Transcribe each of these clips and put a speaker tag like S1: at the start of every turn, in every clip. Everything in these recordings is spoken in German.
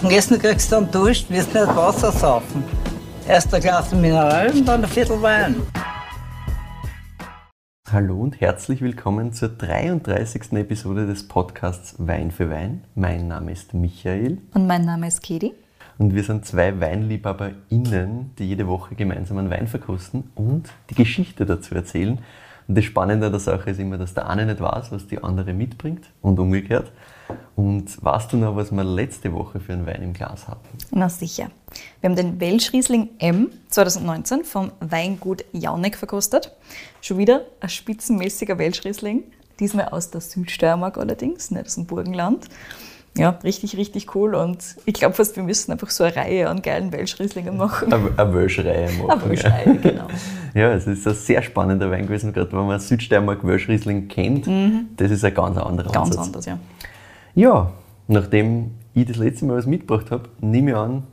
S1: Und Essen kriegst du dann Dusch, wirst nicht Wasser saufen. Erst ein Glas Mineral und dann ein Viertel Wein.
S2: Hallo und herzlich willkommen zur 33. Episode des Podcasts Wein für Wein. Mein Name ist Michael.
S3: Und mein Name ist Kedi.
S2: Und wir sind zwei WeinliebhaberInnen, die jede Woche gemeinsam einen Wein verkosten und die Geschichte dazu erzählen. Und das Spannende an der Sache ist immer, dass der eine nicht weiß, was die andere mitbringt und umgekehrt. Und weißt du noch, was wir letzte Woche für einen Wein im Glas hatten?
S3: Na sicher. Wir haben den Welschriesling M 2019 vom Weingut Jauneck verkostet. Schon wieder ein spitzenmäßiger Welschriesling. Diesmal aus der Südsteiermark allerdings, nicht aus dem Burgenland. Ja, richtig, richtig cool. Und ich glaube fast, wir müssen einfach so eine Reihe an geilen Welschrieslingen machen.
S2: Eine, Welschreihe machen.
S3: Eine Welschreihe, genau.
S2: Ja, es ist ein sehr spannender Wein gewesen, gerade wenn man Südsteiermark Welschriesling kennt. Das ist ein ganz anderer
S3: Ganz
S2: Ansatz.
S3: anders, ja.
S2: Ja, nachdem ich das letzte Mal was mitgebracht habe, nehme ich an,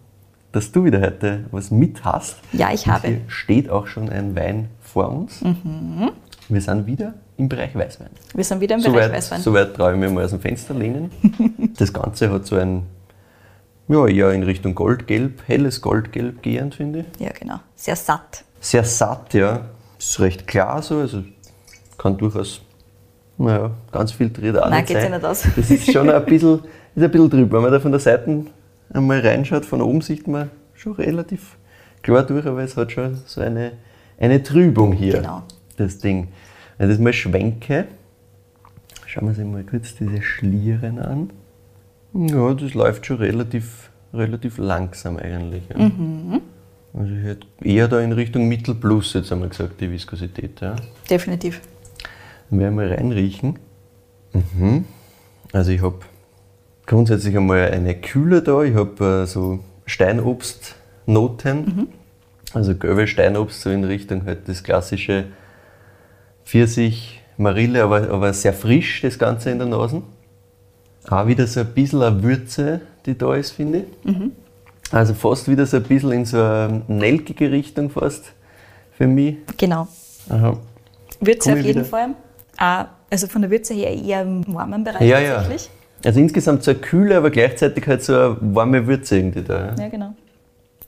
S2: dass du wieder heute was mit hast.
S3: Ja, ich
S2: Und
S3: habe.
S2: Hier steht auch schon ein Wein vor uns. Wir sind wieder im Bereich Weißwein.
S3: Wir sind wieder im Bereich
S2: Soweit,
S3: Weißwein.
S2: soweit traue ich mir mal aus dem Fenster lehnen. das Ganze hat so ein, ja, eher in Richtung Goldgelb, helles Goldgelb gehend, finde ich.
S3: Ja, genau. Sehr satt.
S2: Sehr satt, ja. Ist recht klar so, also kann durchaus, naja, ganz filtriert auch
S3: Nein,
S2: nicht
S3: geht's
S2: sein.
S3: ja nicht aus.
S2: Das ist schon ein bisschen, ist ein bisschen drüber. Wenn man da von der Seite einmal reinschaut, von oben sieht man schon relativ klar durch, aber es hat schon so eine, eine Trübung hier,
S3: Genau.
S2: das Ding. Wenn ich das mal schwenke, schauen wir uns mal kurz diese Schlieren an. Ja, das läuft schon relativ, relativ langsam eigentlich. Ja.
S3: Mhm.
S2: Also ich hätte eher da in Richtung Mittel plus jetzt einmal gesagt, die Viskosität. Ja.
S3: Definitiv.
S2: Dann werden wir reinriechen. Mhm. Also ich habe grundsätzlich einmal eine Kühle da. Ich habe äh, so Steinobstnoten. Also gelbe Steinobst, so in Richtung halt das klassische Pfirsich, Marille, aber, aber sehr frisch das Ganze in der Nase. Auch wieder so ein bisschen eine Würze, die da ist, finde ich. Also fast wieder so ein bisschen in so eine nelkige Richtung fast für mich.
S3: Genau.
S2: Aha.
S3: Würze auf jeden
S2: wieder.
S3: Fall. Also von der Würze her eher im warmen Bereich
S2: Ja, ja.
S3: tatsächlich.
S2: Also insgesamt so eine kühle, aber gleichzeitig halt so eine warme Würze irgendwie da. Ja?
S3: Ja, genau.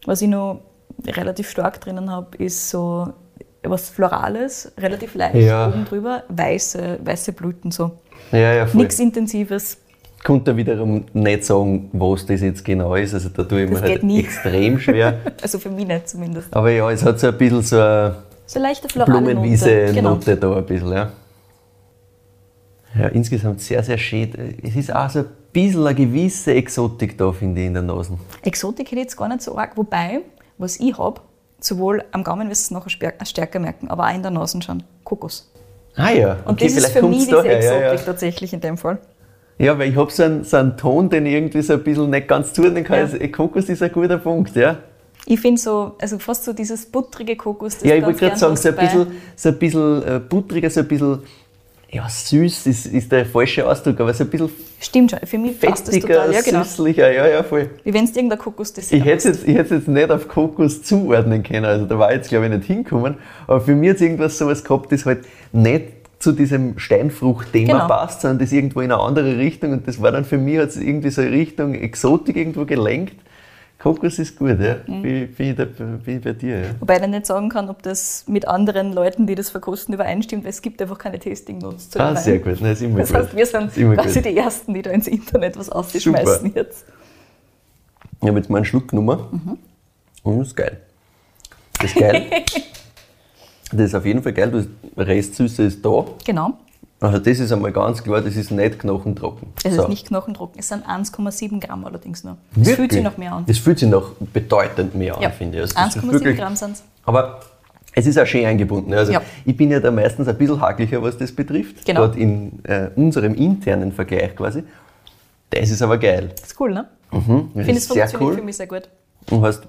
S3: Was ich noch relativ stark drinnen habe, ist so was Florales, relativ leicht
S2: Ja.
S3: oben drüber, weiße, weiße Blüten so.
S2: Ja, ja, voll.
S3: Nichts Intensives.
S2: Konnte wiederum nicht sagen, was das jetzt genau ist. Also da tue ich mir halt
S3: nie.
S2: extrem schwer.
S3: Also für mich nicht zumindest.
S2: Aber ja, es hat so ein bisschen so eine
S3: So leichte
S2: Blumenwiese-Note
S3: Note. Genau.
S2: da ein bisschen, ja. Ja, insgesamt sehr, sehr schön. Es ist auch so ein bisschen eine gewisse Exotik da, finde ich, in der Nase.
S3: Exotik hätte ich jetzt gar nicht so arg, wobei, was ich habe, sowohl am Gaumen wirst du es nachher stär- stärker merken, aber auch in der Nase schon, Kokos.
S2: Ah ja,
S3: Und das ist für mich diese
S2: daher,
S3: Exotik
S2: ja, ja.
S3: tatsächlich in dem Fall.
S2: Ja, weil ich habe so einen, so einen Ton, den ich irgendwie so ein bisschen nicht ganz zuordnen kann.
S3: Ja.
S2: Also, Kokos ist ein guter Punkt, ja.
S3: Ich finde so, also fast so dieses buttrige Kokos. das
S2: Ja, ich wollte gerade sagen, so ein bisschen, so ein bisschen äh, buttriger, so ein bisschen, ja, süß ist, ist der falsche Ausdruck, aber so ein bisschen
S3: Stimmt schon, für mich passt das total. Ja, genau.
S2: süßlicher, ja, ja, voll.
S3: Wie wenn es irgendein Kokos das
S2: Ich hätte es jetzt, ich hätte es jetzt nicht auf Kokos zuordnen können, also da war ich jetzt, glaube ich, nicht hinkommen, aber für mich hat es irgendwas sowas gehabt, das halt nicht zu diesem Steinfrucht-Thema
S3: Genau.
S2: passt, sondern das irgendwo in eine andere Richtung und das war dann für mich, hat es irgendwie so in Richtung Exotik irgendwo gelenkt. Kokos ist gut, ja,
S3: Mhm.
S2: wie, wie, da- wie bei dir, ja.
S3: Wobei ich nicht sagen kann, ob das mit anderen Leuten, die das verkosten, übereinstimmt, weil es gibt einfach keine Tasting-Notes zu
S2: Ah, sehr gut, Nein, ist immer
S3: Das
S2: gut.
S3: heißt, wir sind quasi
S2: gut.
S3: die Ersten, die da ins Internet was ausschmeißen jetzt.
S2: Ich habe jetzt mal einen Schluck genommen. Und das ist geil. Das ist geil. das ist auf jeden Fall geil. Das Restsüße ist da.
S3: Genau.
S2: Also das ist einmal ganz klar, das ist nicht knochentrocken.
S3: Es
S2: So.
S3: ist nicht knochentrocken, es sind 1,7 Gramm allerdings nur. Es fühlt sich noch mehr an.
S2: Das fühlt sich noch bedeutend mehr an,
S3: Ja,
S2: finde ich. Also das ist
S3: 1,7
S2: wirklich-
S3: Gramm sind es.
S2: Aber es ist auch schön eingebunden. Also
S3: Ja.
S2: ich bin ja da meistens ein bisschen haklicher, was das betrifft.
S3: Genau.
S2: Gerade in äh, unserem internen Vergleich quasi. Das ist aber geil.
S3: Das ist cool, ne?
S2: Mhm,
S3: Ich
S2: das
S3: finde, es funktioniert
S2: cool.
S3: für mich sehr gut.
S2: Du hast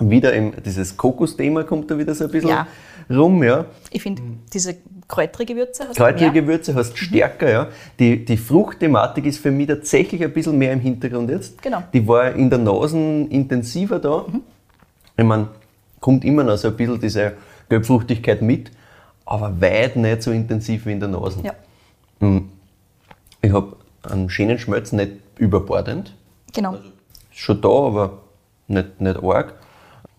S2: wieder im, dieses Kokosthema kommt da wieder so ein bisschen
S3: Ja.
S2: Rum, ja.
S3: Ich finde, diese kräutrige Würze hast du
S2: Kräutrige
S3: mehr.
S2: Gewürze hast stärker, ja. Die, die Fruchtthematik ist für mich tatsächlich ein bisschen mehr im Hintergrund jetzt.
S3: Genau.
S2: Die war in der Nase intensiver da. Ich meine, kommt immer noch so ein bisschen diese Gelbfruchtigkeit mit, aber weit nicht so intensiv wie in der Nase.
S3: Ja,
S2: Ich habe einen schönen Schmelz, nicht überbordend.
S3: genau.
S2: schon da, aber nicht, nicht arg.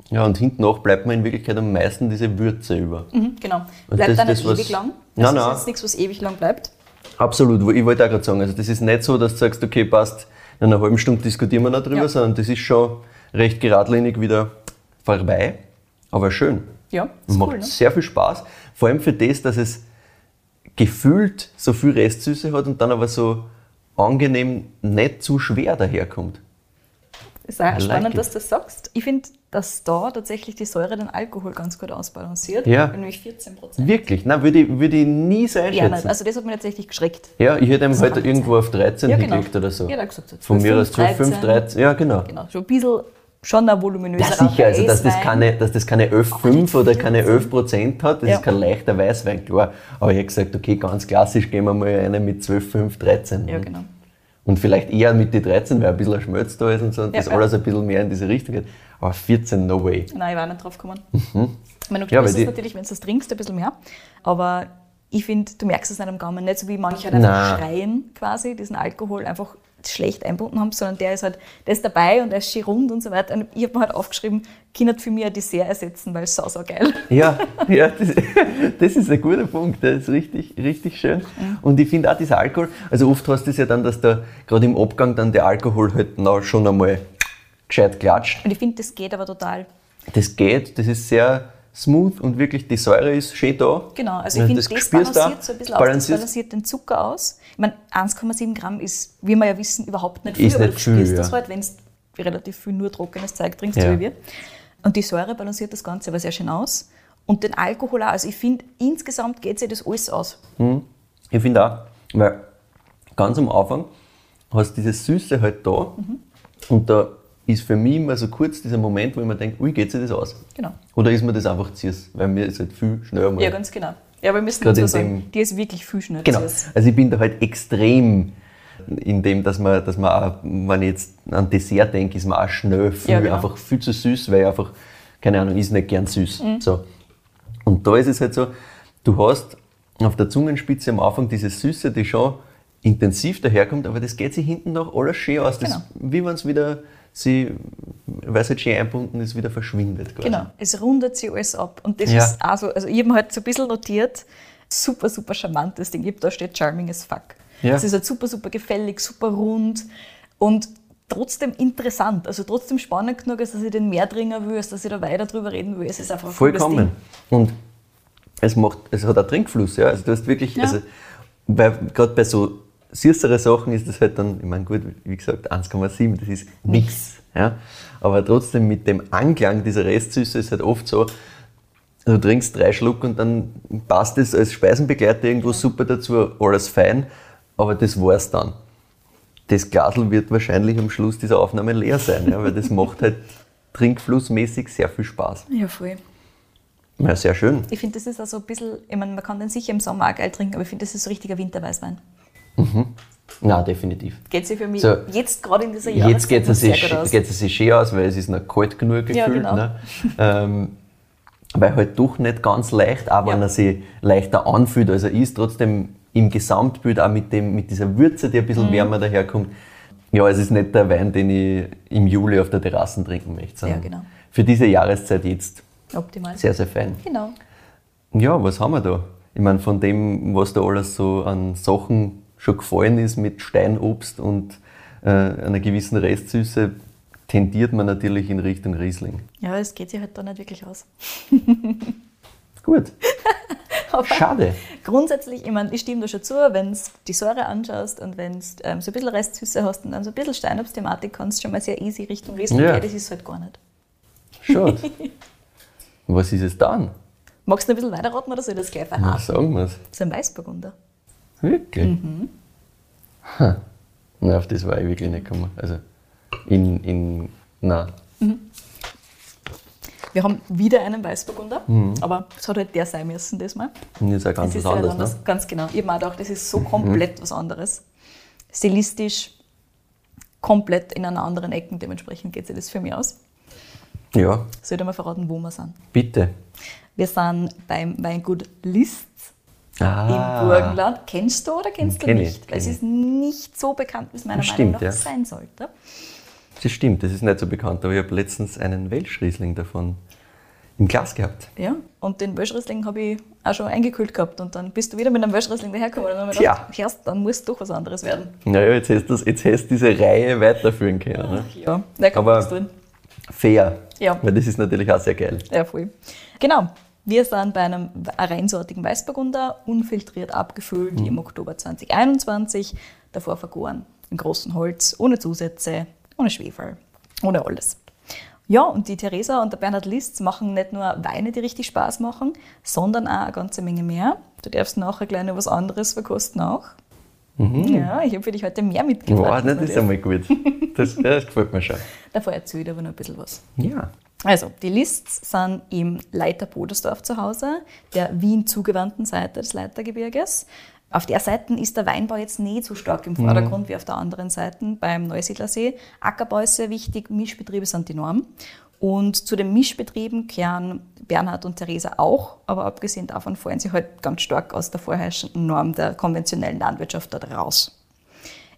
S2: Ja, und hinten nach bleibt mir in Wirklichkeit am meisten diese Würze über.
S3: Mhm, genau.
S2: Und
S3: Bleibt
S2: das-
S3: da nicht
S2: das, was-
S3: ewig lang.
S2: Nein,
S3: Das
S2: nein.
S3: ist jetzt nichts, was ewig lang bleibt.
S2: Absolut, ich wollte auch gerade sagen, also das ist nicht so, dass du sagst, okay, passt, in einer halben Stunde diskutieren wir noch drüber,
S3: Ja.
S2: sondern das ist schon recht geradlinig wieder vorbei, aber schön.
S3: Ja, ist
S2: Macht
S3: cool, ne?
S2: sehr viel Spaß, vor allem für das, dass es gefühlt so viel Restsüße hat und dann aber so angenehm nicht zu schwer daherkommt.
S3: Ist auch
S2: I
S3: spannend,
S2: like
S3: dass du das sagst. Ich finde, dass da tatsächlich die Säure den Alkohol ganz gut ausbalanciert.
S2: Ja.
S3: Nämlich 14 Prozent.
S2: Wirklich, nein, würde ich, würde ich nie so
S3: Ja, nicht.
S2: einschätzen.
S3: Also das hat mich tatsächlich geschreckt.
S2: Ja, ich hätte ihm heute
S3: kann
S2: irgendwo auf 13
S3: Ja, genau.
S2: hingelegt oder so.
S3: Ja, hat gesagt, so
S2: Von mir
S3: 12,
S2: aus 12, 5, 13. Ja, genau.
S3: Genau, schon ein bisschen, schon ein voluminöser
S2: Ja, sicher, also dass das keine, dass das keine 11,5
S3: nicht
S2: oder keine
S3: 14.
S2: 11 Prozent hat, das
S3: Ja.
S2: ist kein leichter Weißwein, klar. Aber ich habe gesagt, okay, ganz klassisch gehen wir mal eine mit 12, 5, 13.
S3: Ja, genau.
S2: Und vielleicht eher mit die 13, weil ein bisschen ein Schmelz da ist und so, und
S3: Ja,
S2: das
S3: ja.
S2: alles ein bisschen mehr in diese Richtung geht. Aber 14, no way.
S3: Nein, ich war nicht drauf gekommen. Ich meine, du
S2: Mhm. Ja,
S3: es natürlich, wenn du das trinkst, ein bisschen mehr. Aber ich finde, du merkst es nicht am Gaumen. Nicht so wie manche halt
S2: Nein.
S3: einfach schreien, quasi, diesen Alkohol einfach schlecht einbunden haben, sondern der ist halt, der ist dabei und der ist schön rund und so weiter. Und ich habe mir halt aufgeschrieben, Kinder für mich ein Dessert ersetzen, weil es sau, sau geil.
S2: Ja, ja das, das ist ein guter Punkt, das ist richtig, richtig schön. Und ich finde auch dieser Alkohol, also oft hast du es ja dann, dass da gerade im Abgang dann der Alkohol halt noch schon einmal gescheit klatscht.
S3: Und ich finde, das geht aber total.
S2: Das geht, das ist sehr smooth und wirklich die Säure ist schön da.
S3: Genau, also ich finde, das,
S2: du
S3: balanciert
S2: auch,
S3: so ein bisschen aus, das
S2: balanciert-
S3: den Zucker aus. Ich meine, 1,7 Gramm ist, wie wir ja wissen, überhaupt nicht viel,
S2: Ist
S3: aber
S2: nicht
S3: du
S2: viel,
S3: spürst
S2: ja.
S3: das halt, wenn du relativ viel nur trockenes Zeug trinkst,
S2: Ja.
S3: so wie wir. Und die Säure balanciert das Ganze aber sehr schön aus. Und den Alkohol auch. Also ich finde, insgesamt geht sich das alles aus.
S2: Ich finde auch, weil ganz am Anfang hast du diese Süße halt da
S3: Mhm.
S2: und da ist für mich immer so kurz dieser Moment, wo ich mir denke, ui, geht sich das aus?
S3: Genau.
S2: Oder ist mir das einfach zu süß? Weil mir ist halt viel schneller mal.
S3: Ja, ganz genau. Ja, aber wir müssen dazu sagen, die ist wirklich viel schneller.
S2: Genau. Also ich bin da halt extrem in dem, dass man, dass man auch, wenn ich jetzt an Dessert denke, ist man auch schnell viel,
S3: Ja, genau.
S2: einfach viel zu süß, weil ich einfach, keine Ahnung, ist nicht gern süß.
S3: Mhm.
S2: So. Und da ist es halt so, du hast auf der Zungenspitze am Anfang diese Süße, die schon intensiv daherkommt, aber das geht sich hinten noch alles schön aus. Das,
S3: Genau.
S2: Wie wenn es wieder, sie, weil halt schön einbunden ist, wieder verschwindet. Quasi.
S3: Genau, es rundet sich alles ab. Und das
S2: Ja.
S3: ist auch so, also ich habe mir halt so ein bisschen notiert, super, super charmantes Ding. Ich da steht charming as fuck.
S2: Ja.
S3: Es ist halt super, super gefällig, super rund und trotzdem interessant. Also trotzdem spannend genug, als dass ich den mehr trinken will, als dass ich da weiter drüber reden will. Es ist einfach ein
S2: Vollkommen. Und es, macht, es hat auch Trinkfluss, ja. Also du hast wirklich,
S3: Ja.
S2: also, weil gerade bei so süßere Sachen ist das halt dann, ich meine, gut, wie gesagt, 1,7, das ist nichts. Ja. Aber trotzdem mit dem Anklang dieser Restsüße ist halt oft so, du trinkst drei Schluck und dann passt es als Speisenbegleiter irgendwo super dazu, alles fein, aber das war's dann. Das Glasl wird wahrscheinlich am Schluss dieser Aufnahme leer sein, ja, weil das macht halt trinkflussmäßig sehr viel Spaß.
S3: Ja, voll.
S2: Ja, sehr schön.
S3: Ich finde, das ist also ein bisschen, ich meine, man kann den sicher im Sommer auch geil trinken, aber ich finde, das ist so richtiger Winterweißwein.
S2: Na, definitiv.
S3: Geht sich für mich
S2: So,
S3: jetzt gerade in dieser
S2: Jetzt
S3: Jahreszeit
S2: geht
S3: noch
S2: es sich, geht es sich schön aus, weil es ist noch kalt genug gefühlt.
S3: Ja, genau.
S2: ne? ähm, weil halt doch nicht ganz leicht, aber wenn
S3: Ja.
S2: er sich leichter anfühlt, als er ist, trotzdem im Gesamtbild auch mit, dem, mit dieser Würze, die ein
S3: Mhm.
S2: bisschen wärmer daherkommt. Ja, es ist nicht der Wein, den ich im Juli auf der Terrasse trinken möchte. sondern
S3: Ja, genau.
S2: Für diese Jahreszeit jetzt
S3: Optimal.
S2: sehr, sehr fein.
S3: Genau.
S2: Ja, was haben wir da? Ich meine, von dem, was da alles so an Sachen schon gefallen ist mit Steinobst und äh, einer gewissen Restsüße, tendiert man natürlich in Richtung Riesling.
S3: Ja, es geht sich halt da nicht wirklich aus.
S2: Gut, schade.
S3: grundsätzlich, ich meine, ich stimme da schon zu, wenn du die Säure anschaust und wenn du ähm, so ein bisschen Restsüße hast und dann so ein bisschen Steinobst-Thematik kannst, schon mal sehr easy Richtung Riesling
S2: Ja.
S3: gehen. Das ist halt gar nicht.
S2: Schade. was ist es dann?
S3: Magst du noch ein bisschen weiterraten oder soll ich das gleich
S2: Na,
S3: verraten?
S2: sagen wir es.
S3: So ein Weißburgunder.
S2: Wirklich?
S3: Mhm.
S2: Ha. Na, auf das war ich wirklich nicht gekommen. Also, in, in, na,
S3: Wir haben wieder einen Weißburgunder, aber es hat halt der sein müssen diesmal.
S2: und jetzt auch ganz
S3: Es
S2: was
S3: ist
S2: anderes,
S3: anders.
S2: ne?
S3: Ganz genau. Ich mir auch das ist so komplett was anderes. Stilistisch komplett in einer anderen Ecke. Dementsprechend geht sich das für mich aus.
S2: Ja,
S3: Soll ich dir mal verraten, wo wir sind?
S2: bitte.
S3: Wir sind beim Weingut List
S2: Ah,
S3: im Burgenland. Kennst du oder kennst du
S2: Kenn ich,
S3: nicht? Weil es ist nicht so bekannt, wie es meiner
S2: Stimmt,
S3: Meinung nach
S2: ja.
S3: sein sollte.
S2: Das stimmt, das ist nicht so bekannt, aber ich habe letztens einen Welschriesling davon im Glas gehabt.
S3: Ja, und den Welschriesling habe ich auch schon eingekühlt gehabt und dann bist du wieder mit einem Welschriesling dahergekommen und dann habe ich gedacht, erst, dann muss doch was anderes werden.
S2: Naja, jetzt hast du das- jetzt hast du diese Reihe weiterführen können. Ne?
S3: Ja, da kommt
S2: Aber-
S3: was drin.
S2: Fair.
S3: Ja.
S2: Weil das ist natürlich auch sehr geil.
S3: Ja, voll. Genau. Wir sind bei einem reinsortigen Weißburgunder, unfiltriert abgefüllt im Oktober 2021, davor vergoren, im großen Holz, ohne Zusätze, ohne Schwefel, ohne alles. Ja, und die Theresa und der Bernhard List machen nicht nur Weine, die richtig Spaß machen, sondern auch eine ganze Menge mehr. Du darfst nachher gleich noch was anderes verkosten auch. Ja, ich habe für dich heute mehr
S2: Wow,
S3: mitgebracht.
S2: ne, das ist einmal gut. Das, das gefällt mir schon.
S3: Davor erzähle ich aber noch ein bisschen was.
S2: Ja.
S3: Also, die Lists sind im Leiter Bodersdorf zu Hause, der Wien zugewandten Seite des Leitergebirges. Auf der Seite ist der Weinbau jetzt nicht so stark im Vordergrund wie auf der anderen Seite beim Neusiedlersee. Ackerbau ist sehr wichtig, Mischbetriebe sind die Norm. Und zu den Mischbetrieben kehren Bernhard und Theresa auch, aber abgesehen davon fallen sie halt ganz stark aus der vorherrschenden Norm der konventionellen Landwirtschaft dort raus.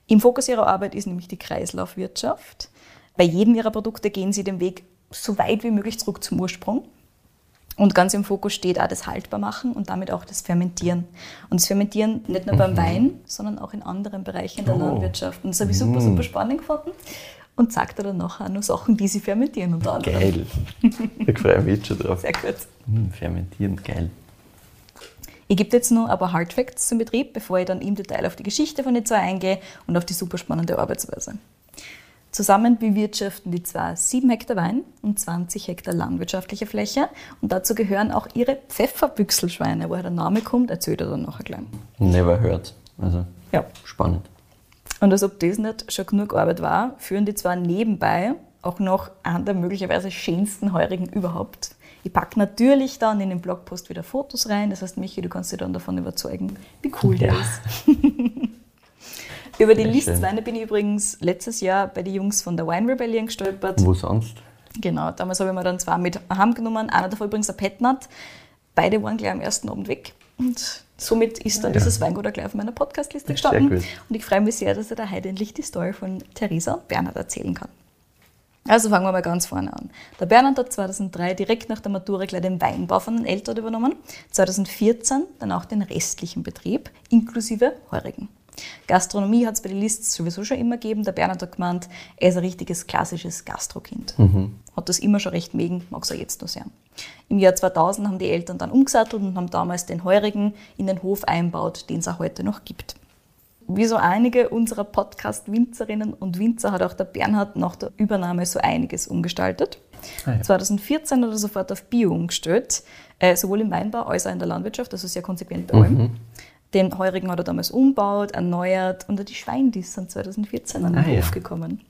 S3: Im Fokus ihrer Arbeit ist nämlich die Kreislaufwirtschaft. Bei jedem ihrer Produkte gehen sie den Weg so weit wie möglich zurück zum Ursprung. Und ganz im Fokus steht auch das Haltbarmachen und damit auch das Fermentieren. Und das Fermentieren nicht nur beim Wein, sondern auch in anderen Bereichen der
S2: Oh.
S3: Landwirtschaft. Und das habe ich super, super spannend gefunden. Und sagt dir dann nachher auch noch Sachen, die sie fermentieren unter anderem.
S2: Geil. Ich freue mich jetzt schon drauf.
S3: Sehr gut.
S2: Hm, fermentieren, geil.
S3: Ich gebe jetzt noch ein paar Hard Facts zum Betrieb, bevor ich dann im Detail auf die Geschichte von den zwei eingehe und auf die super spannende Arbeitsweise. Zusammen bewirtschaften die zwei 7 Hektar Wein und 20 Hektar landwirtschaftliche Fläche und dazu gehören auch ihre Pfefferbüchselschweine. Woher der Name kommt, erzählt er dann nachher gleich.
S2: Never heard. Also,
S3: Ja.
S2: spannend.
S3: Und als ob das nicht schon genug Arbeit war, führen die zwar nebenbei auch noch einen der möglicherweise schönsten Heurigen überhaupt. Ich packe natürlich dann in den Blogpost wieder Fotos rein. Das heißt, Michi, du kannst dich dann davon überzeugen, wie cool der
S2: Ja.
S3: ist. Über die Listweine bin ich übrigens letztes Jahr bei den Jungs von der Wine Rebellion gestolpert.
S2: Wo sonst?
S3: Genau, damals habe ich mir dann zwei mit heimgenommen. Einer davon übrigens ein Petnat. Beide waren gleich am ersten Abend weg. Und somit ist dann dieses Weingut auch gleich auf meiner Podcastliste gestanden. Und ich freue mich sehr, dass ich da heute endlich die Story von Theresa und Bernhard erzählen kann. Also fangen wir mal ganz vorne an. Der Bernhard hat 2003 direkt nach der Matura gleich den Weinbau von den Eltern übernommen. 2014 dann auch den restlichen Betrieb, inklusive Heurigen. Gastronomie hat es bei den Lists sowieso schon immer gegeben. Der Bernhard hat gemeint, er ist ein richtiges klassisches Gastrokind. Hat das immer schon recht mögen, mag es auch jetzt noch sehr. Im Jahr 2000 haben die Eltern dann umgesattelt und haben damals den Heurigen in den Hof einbaut, den es auch heute noch gibt. Wie so einige unserer Podcast-Winzerinnen und Winzer hat auch der Bernhard nach der Übernahme so einiges umgestaltet.
S2: Ah ja.
S3: 2014 hat er sofort auf Bio umgestellt, äh, sowohl im Weinbau als auch in der Landwirtschaft, also sehr konsequent bei allem. Den Heurigen hat er damals umbaut, erneuert und die Schweindis sind 2014 an den
S2: Ah ja.
S3: Hof gekommen.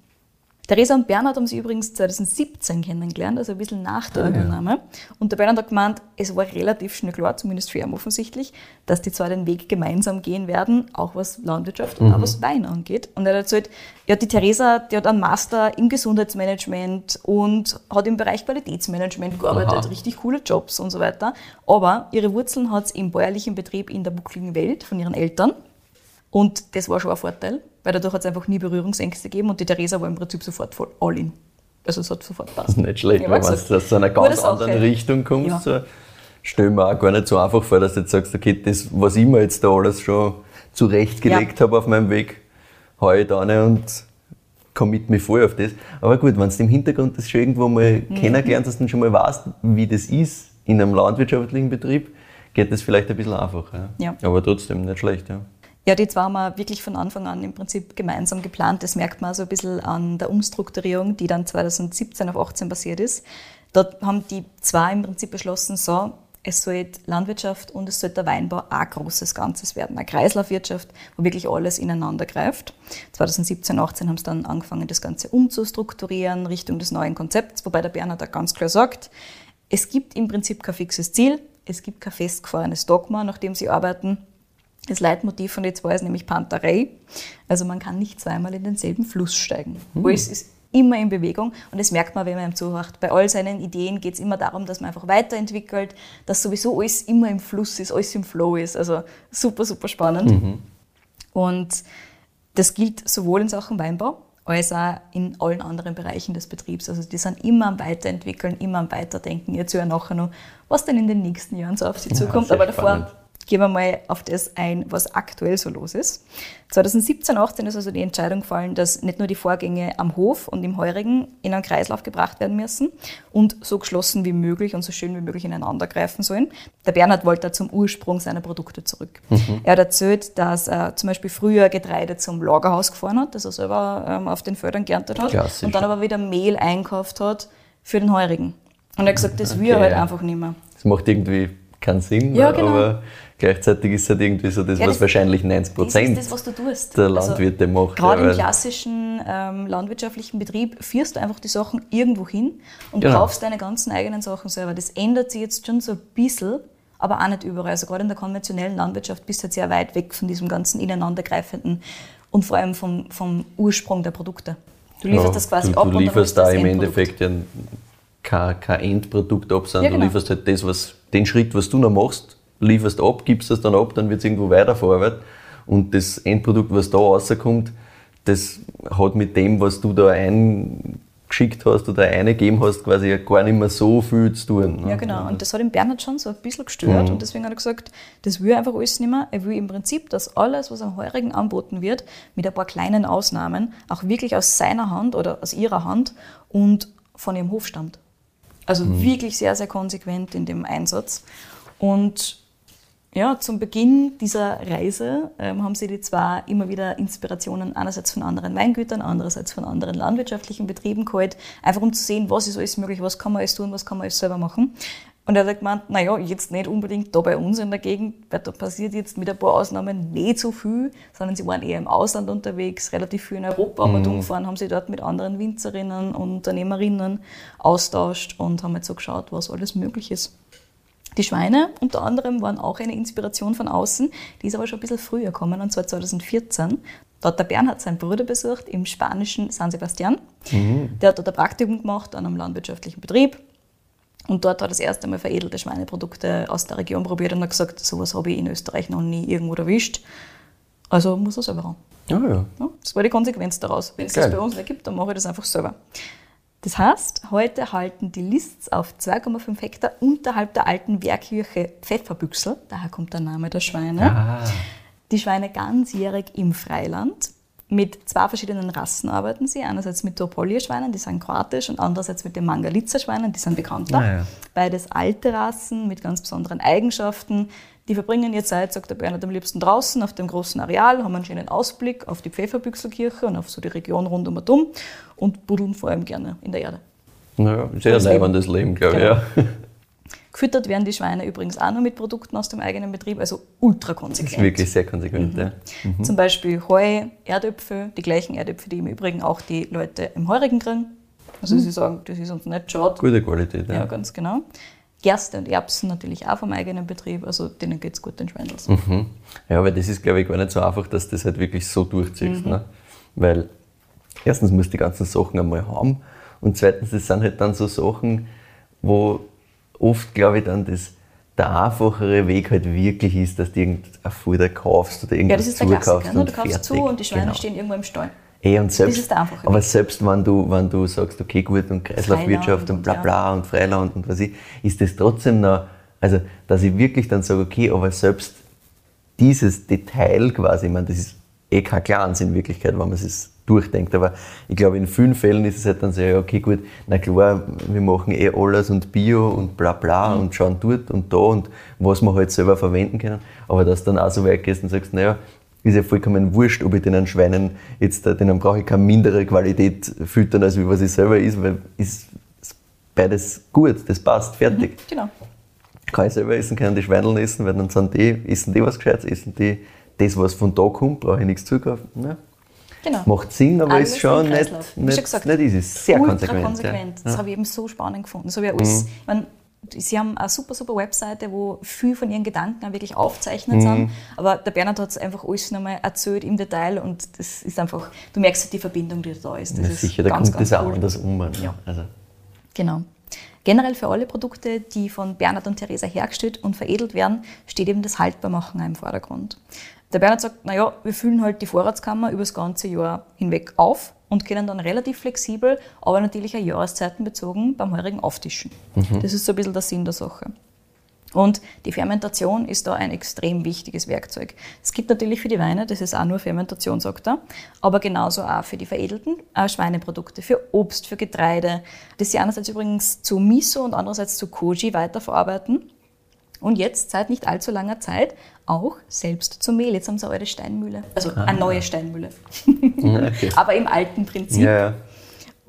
S3: Theresa und Bernhard haben sie übrigens 2017 kennengelernt, also ein bisschen nach der
S2: Ah, ja.
S3: Übernahme. Und der Bernhard hat gemeint, es war relativ schnell klar, zumindest für ihn offensichtlich, dass die zwei den Weg gemeinsam gehen werden, auch was Landwirtschaft und auch was Wein angeht. Und er hat erzählt, ja, die Theresa, die hat einen Master im Gesundheitsmanagement und hat im Bereich Qualitätsmanagement gearbeitet,
S2: Aha.
S3: richtig coole Jobs und so weiter. Aber ihre Wurzeln hat sie im bäuerlichen Betrieb in der buckligen Welt von ihren Eltern. Und das war schon ein Vorteil, weil dadurch hat es einfach nie Berührungsängste gegeben und die Theresa war im Prinzip sofort voll all in. Also es hat sofort passt.
S2: nicht schlecht,
S3: Ja,
S2: wenn
S3: gesagt.
S2: aus einer ganz anderen Richtung kommst.
S3: Ja.
S2: So, stell mir auch gar nicht so einfach vor, dass du jetzt sagst, okay, das, was ich mir jetzt da alles schon zurechtgelegt
S3: Ja.
S2: habe auf meinem Weg, hau ich da rein und commit mich voll auf das. Aber gut, wenn du im Hintergrund das schon irgendwo mal
S3: Mhm.
S2: kennengelernt hast und schon mal weißt, wie das ist in einem landwirtschaftlichen Betrieb, geht das vielleicht ein bisschen einfacher.
S3: Ja.
S2: Aber trotzdem nicht schlecht. Ja.
S3: Ja, die zwei haben wir wirklich von Anfang an im Prinzip gemeinsam geplant. Das merkt man so ein bisschen an der Umstrukturierung, die dann 2017 auf 18 passiert ist. Dort haben die zwei im Prinzip beschlossen, so, es soll Landwirtschaft und es soll der Weinbau ein großes Ganzes werden. Eine Kreislaufwirtschaft, wo wirklich alles ineinander greift. 2017, 18 haben sie dann angefangen, das Ganze umzustrukturieren Richtung des neuen Konzepts, wobei der Bernhard da ganz klar sagt, es gibt im Prinzip kein fixes Ziel, es gibt kein festgefahrenes Dogma, nach dem sie arbeiten. Das Leitmotiv von den zwei ist nämlich Panterei. Also man kann nicht zweimal in denselben Fluss steigen. Alles ist immer in Bewegung und das merkt man, wenn man ihm zuhört. Bei all seinen Ideen geht es immer darum, dass man einfach weiterentwickelt, dass sowieso alles immer im Fluss ist, alles im Flow ist. Also super, super spannend. Und das gilt sowohl in Sachen Weinbau als auch in allen anderen Bereichen des Betriebs. Also die sind immer am Weiterentwickeln, immer am Weiterdenken. Jetzt höre nachher noch, was denn in den nächsten Jahren so auf sie zukommt. Aber davor spannend gehen wir mal auf das ein, was aktuell so los ist. 2017, 18 ist also die Entscheidung gefallen, dass nicht nur die Vorgänge am Hof und im Heurigen in einen Kreislauf gebracht werden müssen und so geschlossen wie möglich und so schön wie möglich ineinander greifen sollen. Der Bernhard wollte zum Ursprung seiner Produkte zurück. Mhm. Er hat erzählt, dass er zum Beispiel früher Getreide zum Lagerhaus gefahren hat, das er selber ähm, auf den Feldern geerntet hat Klassisch. und dann aber wieder Mehl einkauft hat für den Heurigen. Und er hat gesagt, das okay. will er halt einfach nicht mehr.
S2: Das macht irgendwie keinen Sinn, ja, genau. aber Gleichzeitig ist es halt irgendwie so das, ja, das was wahrscheinlich 90 Prozent
S3: das, was der
S2: also Landwirte also, macht.
S3: Gerade ja, im klassischen ähm, landwirtschaftlichen Betrieb führst du einfach die Sachen irgendwo hin und genau. kaufst deine ganzen eigenen Sachen selber. Das ändert sich jetzt schon so ein bisschen, aber auch nicht überall. Also gerade in der konventionellen Landwirtschaft bist du halt sehr weit weg von diesem ganzen ineinandergreifenden und vor allem vom, vom Ursprung der Produkte.
S2: Du lieferst ja, das quasi du, ab. Du lieferst da im Endeffekt ja kein, kein Endprodukt ab, sondern genau. du lieferst halt das, was, den Schritt, was du noch machst, lieferst ab, gibst es dann ab, dann wird es irgendwo weiterverarbeitet. Und das Endprodukt, was da rauskommt, das hat mit dem, was du da eingeschickt hast oder eingegeben hast, quasi gar nicht mehr so viel zu tun.
S3: Ne? Ja, genau. Und das hat den Bernhard schon so ein bisschen gestört. Mhm. Und deswegen hat er gesagt, das will er einfach alles nicht mehr. Er will im Prinzip, dass alles, was am Heurigen anboten wird, mit ein paar kleinen Ausnahmen, auch wirklich aus seiner Hand oder aus ihrer Hand und von ihrem Hof stammt. Also mhm. wirklich sehr, sehr konsequent in dem Einsatz. Und ja, zum Beginn dieser Reise ähm, haben sie die zwar immer wieder Inspirationen einerseits von anderen Weingütern, andererseits von anderen landwirtschaftlichen Betrieben geholt, einfach um zu sehen, was ist alles möglich, was kann man alles tun, was kann man alles selber machen. Und er hat gemeint, naja, jetzt nicht unbedingt da bei uns in der Gegend, weil da passiert jetzt mit ein paar Ausnahmen nicht so viel, sondern sie waren eher im Ausland unterwegs, relativ viel in Europa mhm. umgefahren, haben sich dort mit anderen Winzerinnen und Unternehmerinnen austauscht und haben jetzt so geschaut, was alles möglich ist. Die Schweine unter anderem waren auch eine Inspiration von außen, die ist aber schon ein bisschen früher gekommen, und zwar 2014. Da hat der Bernhard seinen Bruder besucht im spanischen San Sebastian. Mhm. Der hat dort ein Praktikum gemacht an einem landwirtschaftlichen Betrieb. Und dort hat er das erste Mal veredelte Schweineprodukte aus der Region probiert und hat gesagt, sowas habe ich in Österreich noch nie irgendwo erwischt. Also muss er selber ran.
S2: Ja, ja. ja
S3: das war die Konsequenz daraus. Wenn es das bei uns nicht gibt, dann mache ich das einfach selber. Das heißt, heute halten die Lists auf 2,5 Hektar unterhalb der alten Wehrkirche Pfefferbüchsel, daher kommt der Name der Schweine, ah. die Schweine ganzjährig im Freiland. Mit zwei verschiedenen Rassen arbeiten sie. Einerseits mit Topolje-Schweinen, die sind kroatisch, und andererseits mit den Mangalitzer-Schweinen, die sind bekannter. Ah, ja. Beides alte Rassen mit ganz besonderen Eigenschaften. Die verbringen ihre Zeit, sagt der Bernhard, am liebsten draußen auf dem großen Areal, haben einen schönen Ausblick auf die Pfefferbüchselkirche und auf so die Region rund um und um und buddeln vor allem gerne in der Erde.
S2: Naja, sehr leibendes Leben, glaube ich. Genau. Ja.
S3: Gefüttert werden die Schweine übrigens auch noch mit Produkten aus dem eigenen Betrieb, also ultra konsequent. Das
S2: ist wirklich sehr konsequent, mhm. ja.
S3: Mhm. Zum Beispiel Heu, Erdöpfel, die gleichen Erdöpfel, die im Übrigen auch die Leute im Heurigen kriegen. Also mhm. sie sagen, das ist uns nicht schade.
S2: Gute Qualität,
S3: ja. Ja, ganz genau. Gerste und Erbsen natürlich auch vom eigenen Betrieb, also denen geht es gut, den Schwendels. Mhm.
S2: Ja, weil das ist, glaube ich, gar nicht so einfach, dass du das halt wirklich so durchziehst. Mhm. Ne? Weil erstens musst du die ganzen Sachen einmal haben und zweitens, das sind halt dann so Sachen, wo oft, glaube ich, dann das, der einfachere Weg halt wirklich ist, dass du irgendein Futter kaufst oder irgendwas
S3: Ja, das ist der Klassiker. Ne? Du kaufst fertig. zu und die Schweine genau. stehen irgendwo im Stall.
S2: Eh, und selbst, das ist der einfache aber selbst wenn du, wenn du sagst, okay, gut, und Kreislaufwirtschaft und bla bla und Freiland und was ich, ist das trotzdem noch, also, dass ich wirklich dann sage, okay, aber selbst dieses Detail quasi, ich meine, das ist eh kein Glanz in Wirklichkeit, wenn man es durchdenkt. Aber ich glaube, in vielen Fällen ist es halt dann so, ja, okay, gut, na klar, wir machen eh alles und Bio und bla bla mhm. und schauen dort und da und was wir halt selber verwenden können. Aber dass dann auch so weit gehst und sagst, naja, ist ja vollkommen wurscht, ob ich den Schweinen jetzt, denen brauche ich keine mindere Qualität füttern, als wie was ich selber ist, weil ist beides gut, das passt, fertig. Mhm,
S3: genau.
S2: Kann ich selber essen, kann die Schweineln essen, weil dann sind die, essen die was Gescheites, essen die das, was von da kommt, brauche ich nichts zukaufen. Ja. Genau. Macht Sinn, aber alles ist schon nicht, nicht, gesagt, nicht easy. Sehr konsequent. konsequent.
S3: Ja. Das habe ich eben so spannend gefunden. Das habe ich alles, mhm. meine, Sie haben eine super, super Webseite, wo viel von Ihren Gedanken auch wirklich aufzeichnet mhm. sind. Aber der Bernhard hat es einfach alles nochmal erzählt im Detail und das ist einfach, du merkst die Verbindung, die da ist.
S2: Das ja, sicher, da kommt das auch cool. anders um. Ne?
S3: Ja. Also. Genau. Generell für alle Produkte, die von Bernhard und Theresa hergestellt und veredelt werden, steht eben das Haltbarmachen im Vordergrund. Der Bernhard sagt, naja, wir füllen halt die Vorratskammer über das ganze Jahr hinweg auf und können dann relativ flexibel, aber natürlich auch jahreszeitenbezogen beim Heurigen auftischen. Das ist so ein bisschen der Sinn der Sache. Und die Fermentation ist da ein extrem wichtiges Werkzeug. Es gibt natürlich für die Weine, das ist auch nur Fermentation, sagt er, aber genauso auch für die veredelten Schweineprodukte, für Obst, für Getreide, das sie einerseits übrigens zu Miso und andererseits zu Koji weiterverarbeiten. Und jetzt, seit nicht allzu langer Zeit, auch selbst zu Mehl. Jetzt haben sie alte Steinmühle, also eine neue Steinmühle,
S2: Okay.
S3: aber im alten Prinzip
S2: Ja, ja.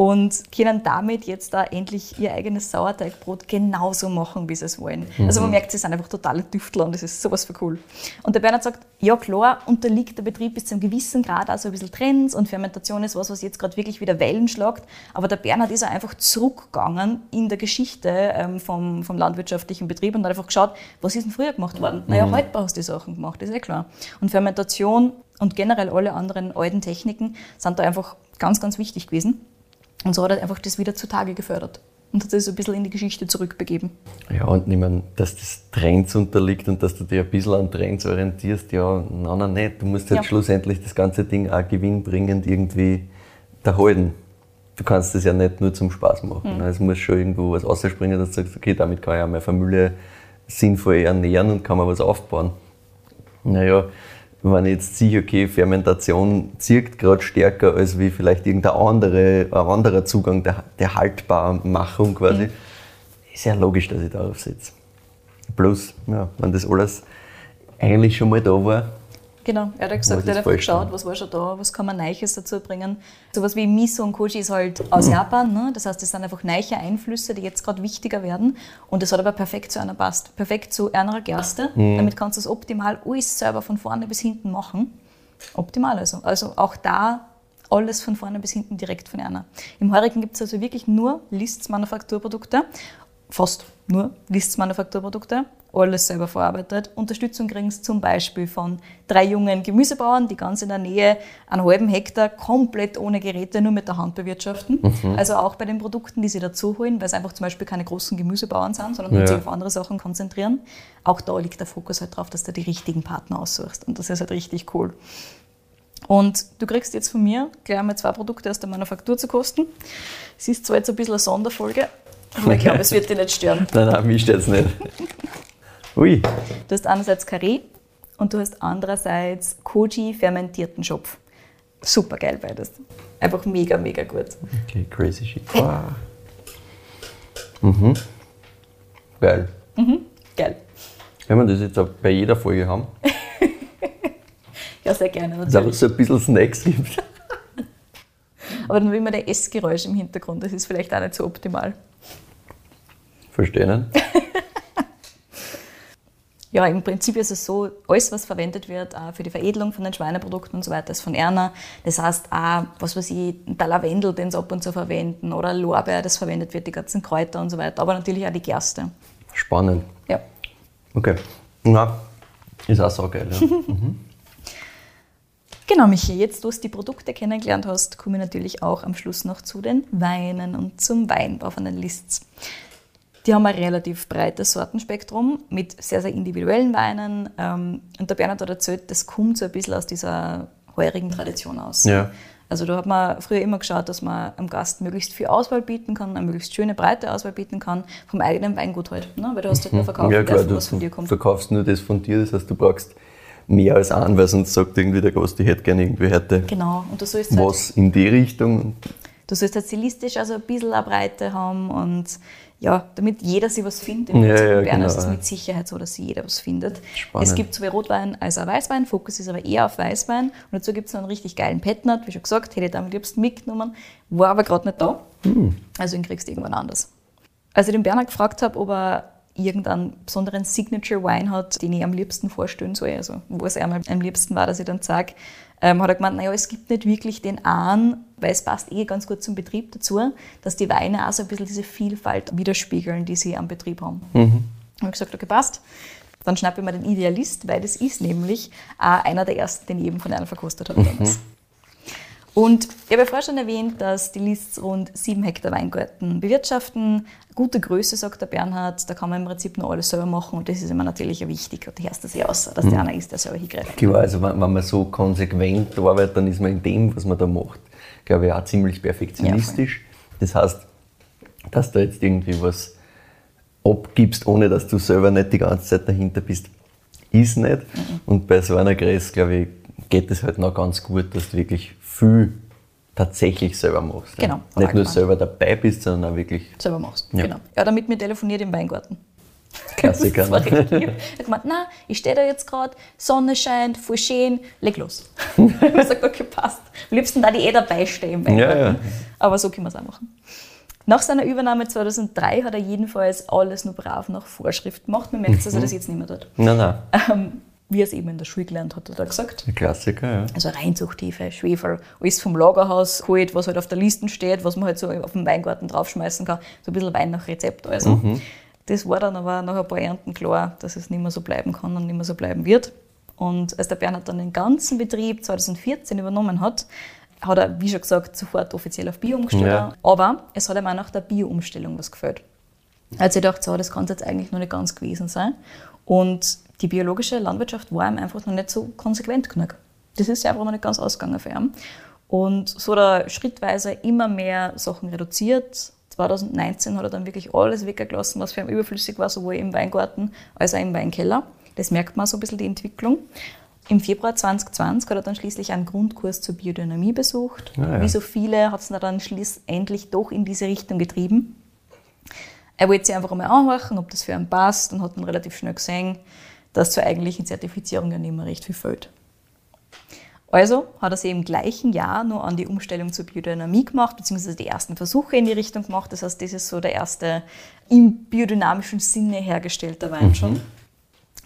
S3: Und können damit jetzt da endlich ihr eigenes Sauerteigbrot genauso machen, wie sie es wollen. Also man merkt, sie sind einfach totale Tüftler und das ist sowas für cool. Und der Bernhard sagt, ja klar, unterliegt der Betrieb bis zu einem gewissen Grad also ein bisschen Trends und Fermentation ist was, was jetzt gerade wirklich wieder Wellen schlagt. Aber der Bernhard ist auch einfach zurückgegangen in der Geschichte ähm, vom, vom landwirtschaftlichen Betrieb und hat einfach geschaut, was ist denn früher gemacht worden? Naja, haltbar hast du die Sachen gemacht, ist eh klar. Und Fermentation und generell alle anderen alten Techniken sind da einfach ganz, ganz wichtig gewesen. Und so hat er einfach das wieder zutage gefördert und hat das so ein bisschen in die Geschichte zurückbegeben.
S2: Ja, und ich meine, dass das Trends unterliegt und dass du dich ein bisschen an Trends orientierst, ja, nein, nein, nicht. Du musst halt
S3: Ja.
S2: schlussendlich das ganze Ding auch gewinnbringend irgendwie erhalten. Du kannst das ja nicht nur zum Spaß machen.
S3: Mhm.
S2: Es muss schon irgendwo was ausspringen, dass du sagst, okay, damit kann ich auch meine Familie sinnvoll ernähren und kann mir was aufbauen. Naja, wenn ich jetzt sehe, okay, Fermentation zirkt gerade stärker als wie vielleicht irgendein andere, anderer Zugang der, der Haltbarmachung quasi, ist ja logisch, dass ich darauf setze. Plus, ja, wenn das alles eigentlich schon mal da war,
S3: Genau, er hat ja gesagt, er hat einfach geschaut, was war schon da, was kann man Neues dazu bringen. Sowas wie Miso und Koji ist halt aus Japan, ne? das heißt, das sind einfach neue Einflüsse, die jetzt gerade wichtiger werden. Und das hat aber perfekt zu einer passt. Perfekt zu einer Gerste. Damit kannst du es optimal alles selber von vorne bis hinten machen. Optimal also. Also auch da alles von vorne bis hinten direkt von einer. Im Heurigen gibt es also wirklich nur Lists Manufakturprodukte. Fast nur Lists Manufakturprodukte. Alles selber verarbeitet. Unterstützung kriegen sie zum Beispiel von drei jungen Gemüsebauern, die ganz in der Nähe einen halben Hektar komplett ohne Geräte nur mit der Hand bewirtschaften. Also auch bei den Produkten, die sie dazu holen, weil es einfach zum Beispiel keine großen Gemüsebauern sind, sondern
S2: Ja.
S3: sich auf andere Sachen konzentrieren. Auch da liegt der Fokus halt drauf, dass du die richtigen Partner aussuchst. Und das ist halt richtig cool. Und du kriegst jetzt von mir gleich einmal zwei Produkte aus der Manufaktur zu kosten. Es ist zwar jetzt ein bisschen eine Sonderfolge, aber ich glaube, es wird dich nicht stören.
S2: nein, nein, mich stört nicht. Ui,
S3: Du hast einerseits Karee und du hast andererseits Koji fermentierten Schopf. Super geil beides. Einfach mega, mega gut.
S2: okay, crazy shit. Wow. Mhm. Geil.
S3: Geil.
S2: Wenn wir das jetzt auch bei jeder Folge haben,
S3: Ja, sehr gerne.
S2: dass es
S3: Natürlich.
S2: so ein bisschen Snacks gibt.
S3: Aber dann will man der Essgeräusch im Hintergrund. Das ist vielleicht auch nicht so optimal.
S2: Verstehen?
S3: Ja, im Prinzip ist es so, alles, was verwendet wird für die Veredelung von den Schweineprodukten und so weiter, ist von Erna. Das heißt auch, was weiß ich, der Lavendel, den sie ab und zu verwenden, oder Lorbeer, das verwendet wird, die ganzen Kräuter und so weiter, aber natürlich auch die Gerste.
S2: Spannend.
S3: Ja.
S2: Okay. Na, ist auch so geil. Ja.
S3: Genau, Michi, jetzt, wo du die Produkte kennengelernt hast, komme ich natürlich auch am Schluss noch zu den Weinen und zum Weinbau von den Lists. Die haben ein relativ breites Sortenspektrum mit sehr, sehr individuellen Weinen. Ähm, Und der Bernhard hat erzählt, das kommt so ein bisschen aus dieser heurigen Tradition aus.
S2: Ja.
S3: Also da hat man früher immer geschaut, dass man am Gast möglichst viel Auswahl bieten kann, eine möglichst schöne, breite Auswahl bieten kann, vom eigenen Weingut halt. Ne? Weil du hast halt nur verkauft,
S2: ja, klar,
S3: dürfen,
S2: du
S3: was von dir kommt.
S2: verkaufst nur das von dir, das heißt, du brauchst mehr als einen, weil sonst sagt irgendwie der Gast, ich hätte gerne irgendwie heute
S3: Genau, und du sollst halt
S2: was in die Richtung.
S3: Du sollst halt stilistisch also ein bisschen eine Breite haben und ja, damit jeder sich was findet. Im
S2: Ja, ja,
S3: Bern
S2: genau,
S3: ist es mit Sicherheit so, dass sich jeder was findet.
S2: Spannend.
S3: Es gibt sowohl Rotwein als auch Weißwein. Fokus ist aber eher auf Weißwein. Und dazu gibt es noch einen richtig geilen Petnat, wie schon gesagt, hätte ich da am liebsten mitgenommen, war aber gerade nicht da.
S2: Hm.
S3: Also den kriegst du irgendwann anders. Als ich den Bernhard gefragt habe, ob er irgendeinen besonderen Signature Wine hat, den ich am liebsten vorstellen soll, also wo es einmal am liebsten war, dass ich dann sage, ähm, hat er gemeint, naja, es gibt nicht wirklich den einen, weil es passt eh ganz gut zum Betrieb dazu, dass die Weine auch so ein bisschen diese Vielfalt widerspiegeln, die sie am Betrieb haben.
S2: Mhm.
S3: Ich habe gesagt, okay, passt. Dann schnappe ich mir den Idealist, weil das ist nämlich auch einer der ersten, den ich eben von einer verkostet habe damals. Und ich habe ja vorher schon erwähnt, dass die Lists rund sieben Hektar Weingarten bewirtschaften. Gute Größe, sagt der Bernhard, da kann man im Prinzip noch alles selber machen und das ist immer natürlich wichtig. Und hörst das ja aus, dass der einer ist, der selber hingreift.
S2: Klar, also wenn, wenn man so konsequent arbeitet, dann ist man in dem, was man da macht, glaube ich, auch ziemlich perfektionistisch. das heißt, dass du jetzt irgendwie was abgibst, ohne dass du selber nicht die ganze Zeit dahinter bist, ist nicht. Mhm. Und bei so einer Größe, glaube ich, geht es halt noch ganz gut, dass du wirklich viel tatsächlich selber machst.
S3: Genau.
S2: Ja. Nicht nur selber dabei bist, sondern auch wirklich
S3: selber machst. Ja. Genau. Ja, damit mir telefoniert im Weingarten.
S2: Klassiker.
S3: Das war ne? richtig lieb. Er hat gemeint, nein, ich stehe da jetzt gerade, Sonne scheint, voll schön, leg los. ich habe gesagt, okay, passt. Am liebsten da die eh dabei stehen im
S2: ja, ja.
S3: Aber so können wir es auch machen. Nach seiner Übernahme 2003 hat er jedenfalls alles nur brav nach Vorschrift gemacht. Man merkt, dass er das jetzt nicht mehr tut.
S2: Nein, nein.
S3: Ähm, wie er es eben in der Schule gelernt hat, hat er gesagt.
S2: Ein Klassiker, ja.
S3: Also Reinzuchthiefe, Schwefel, alles vom Lagerhaus geholt, was halt auf der Liste steht, was man halt so auf dem Weingarten draufschmeißen kann. So ein bisschen Wein nach Rezept also. Mhm. Das war dann aber nach ein paar Ernten klar, dass es nicht mehr so bleiben kann und nicht mehr so bleiben wird. Und als der Bernhard dann den ganzen Betrieb 2014 übernommen hat, hat er, wie schon gesagt, sofort offiziell auf Bio umgestellt. Ja. Aber es hat ihm auch nach der Bio-Umstellung was gefällt. Hat sich gedacht, so, das kann es jetzt eigentlich noch nicht ganz gewesen sein. Und die biologische Landwirtschaft war ihm einfach noch nicht so konsequent genug. Das ist einfach noch nicht ganz ausgegangen für ihn. Und so hat er schrittweise immer mehr Sachen reduziert. 2019 hat er dann wirklich alles weggelassen, was für ihn überflüssig war, sowohl im Weingarten als auch im Weinkeller. Das merkt man so ein bisschen die Entwicklung. Im Februar 2020 hat er dann schließlich einen Grundkurs zur Biodynamie besucht. Ah, ja. Wie so viele hat es dann schlussendlich doch in diese Richtung getrieben. Er wollte sich einfach einmal anhorchen, ob das für ihn passt und hat dann relativ schnell gesehen, dass zur eigentlichen Zertifizierung ja nicht mehr recht viel fehlt. Also hat er sich im gleichen Jahr nur an die Umstellung zur Biodynamie gemacht, beziehungsweise die ersten Versuche in die Richtung gemacht. Das heißt, das ist so der erste im biodynamischen Sinne hergestellte Wein mhm. schon.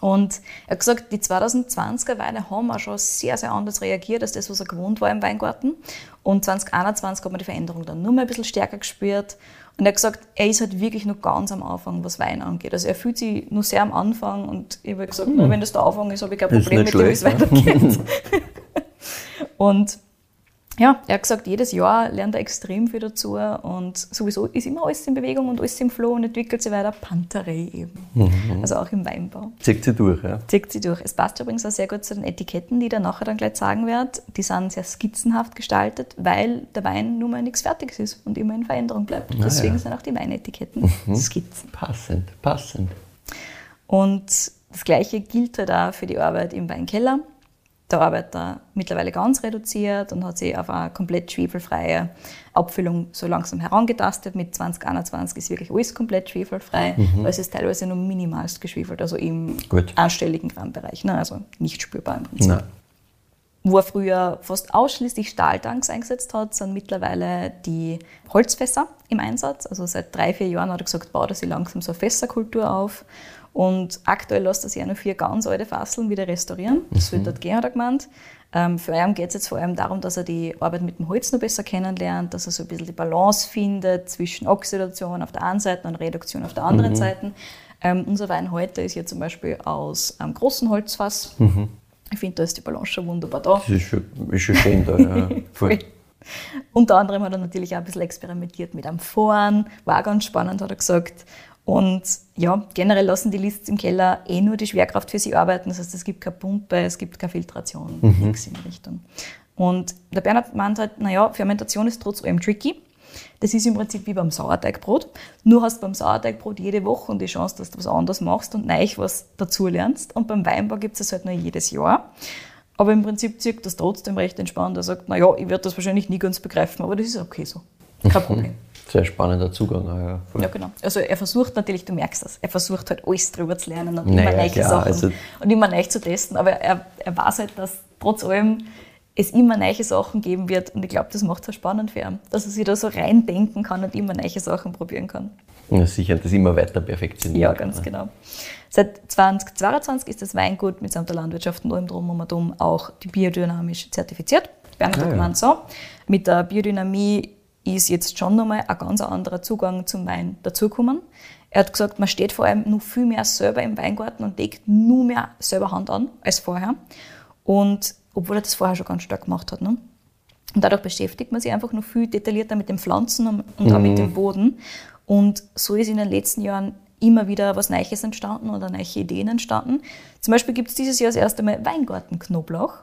S3: Und er hat gesagt, die 2020er Weine haben auch schon sehr, sehr anders reagiert als das, was er gewohnt war im Weingarten. Und 2021 hat man die Veränderung dann nur mal ein bisschen stärker gespürt. Und er hat gesagt, er ist halt wirklich noch ganz am Anfang, was Wein angeht. Also er fühlt sich nur sehr am Anfang und ich habe gesagt, hm. wenn das der Anfang ist, habe ich kein Problem mit dem, wie es weitergeht. und ja, er hat gesagt, jedes Jahr lernt er extrem viel dazu und sowieso ist immer alles in Bewegung und alles im Flow und entwickelt sich weiter. Panterei eben. Mhm. Also auch im Weinbau.
S2: Zieht sie durch, ja?
S3: Zieht sie durch. Es passt übrigens auch sehr gut zu den Etiketten, die ich dann nachher dann gleich sagen werde. Die sind sehr skizzenhaft gestaltet, weil der Wein nun mal nichts Fertiges ist und immer in Veränderung bleibt. Ah, Deswegen ja. sind auch die Weinetiketten mhm. Skizzen.
S2: Passend, passend.
S3: Und das Gleiche gilt halt auch für die Arbeit im Weinkeller der Arbeiter mittlerweile ganz reduziert und hat sich auf eine komplett schwefelfreie Abfüllung so langsam herangetastet. Mit 2021 ist wirklich alles komplett schwefelfrei, mhm. weil es ist teilweise nur minimalst geschwefelt, also im Gut. einstelligen Grammbereich, ne? also nicht spürbar im Prinzip. Nein. Wo er früher fast ausschließlich Stahltanks eingesetzt hat, sind mittlerweile die Holzfässer im Einsatz. Also seit drei, vier Jahren hat er gesagt, baut er sich langsam so eine Fässerkultur auf und aktuell lässt er sich auch noch vier ganz alte Fasseln wieder restaurieren. Das wird mhm. dort gehen, hat er gemeint. Ähm, für ihn geht es jetzt vor allem darum, dass er die Arbeit mit dem Holz noch besser kennenlernt, dass er so ein bisschen die Balance findet zwischen Oxidation auf der einen Seite und Reduktion auf der anderen mhm. Seite. Ähm, unser Wein heute ist hier zum Beispiel aus einem großen Holzfass. Mhm. Ich finde, da ist die Balance schon wunderbar da.
S2: Das ist schon, ist schon schön da. Ja. Voll.
S3: Unter anderem hat er natürlich auch ein bisschen experimentiert mit einem Amphoren, war ganz spannend, hat er gesagt. Und ja, generell lassen die Lists im Keller eh nur die Schwerkraft für sie arbeiten. Das heißt, es gibt keine Pumpe, es gibt keine Filtration, mhm. nichts in Richtung. Und der Bernhard meint halt, naja, Fermentation ist trotz allem tricky. Das ist im Prinzip wie beim Sauerteigbrot. Nur hast du beim Sauerteigbrot jede Woche die Chance, dass du was anderes machst und neu was dazu lernst. Und beim Weinbau gibt es halt nur jedes Jahr. Aber im Prinzip zieht das trotzdem recht entspannt. Er sagt, naja, ich werde das wahrscheinlich nie ganz begreifen, aber das ist okay so. Kein Problem.
S2: Sehr spannender Zugang. Ja,
S3: ja, genau. Also er versucht natürlich, du merkst das, er versucht halt alles drüber zu lernen und naja, immer neue klar, Sachen also und immer neu zu testen. Aber er, er weiß halt, dass trotz allem es immer neue Sachen geben wird. Und ich glaube, das macht es auch spannend für ihn, dass er sich da so reindenken kann und immer neue Sachen probieren kann.
S2: Ja, sicher, das immer weiter perfektionieren.
S3: Ja, ganz kann. genau. Seit 2022 ist das Weingut mitsamt der Landwirtschaft und allem drum und um auch die biodynamisch zertifiziert. Bernhard ah, ja. so, mit der Biodynamie ist jetzt schon nochmal ein ganz anderer Zugang zum Wein dazugekommen. Er hat gesagt, man steht vor allem noch viel mehr selber im Weingarten und legt nur mehr selber Hand an als vorher. Und obwohl er das vorher schon ganz stark gemacht hat. Ne? Und dadurch beschäftigt man sich einfach noch viel detaillierter mit den Pflanzen und, und mhm. auch mit dem mhm. Boden. Und so ist in den letzten Jahren immer wieder was Neues entstanden oder neue Ideen entstanden. Zum Beispiel gibt es dieses Jahr das erste Mal Weingartenknoblauch.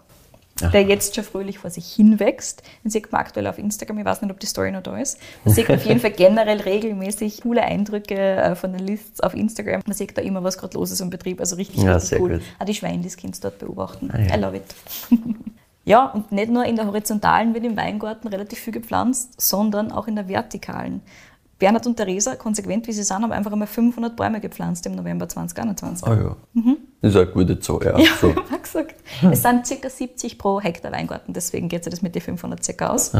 S3: Der jetzt schon fröhlich vor sich hinwächst. Den sieht man aktuell auf Instagram, ich weiß nicht, ob die Story noch da ist. Man sieht auf jeden Fall generell regelmäßig coole Eindrücke äh, von den Lists auf Instagram. Man sieht da immer, was gerade los ist im Betrieb, also richtig,
S2: Ja,
S3: richtig cool.
S2: gut.
S3: Auch die Schweine, die Kind dort beobachten.
S2: Ah, ja.
S3: I love it. Ja, und nicht nur in der horizontalen wird im Weingarten relativ viel gepflanzt, sondern auch in der vertikalen. Bernhard und Theresa, konsequent wie sie sind, haben einfach einmal 500 Bäume gepflanzt im November 2021.
S2: Ah ja. Das ist eine gute Zahl, ja.
S3: Ja,
S2: So.
S3: ich habe gesagt. Es sind ca. 70 pro Hektar Weingarten, deswegen geht sich das mit den 500 circa aus.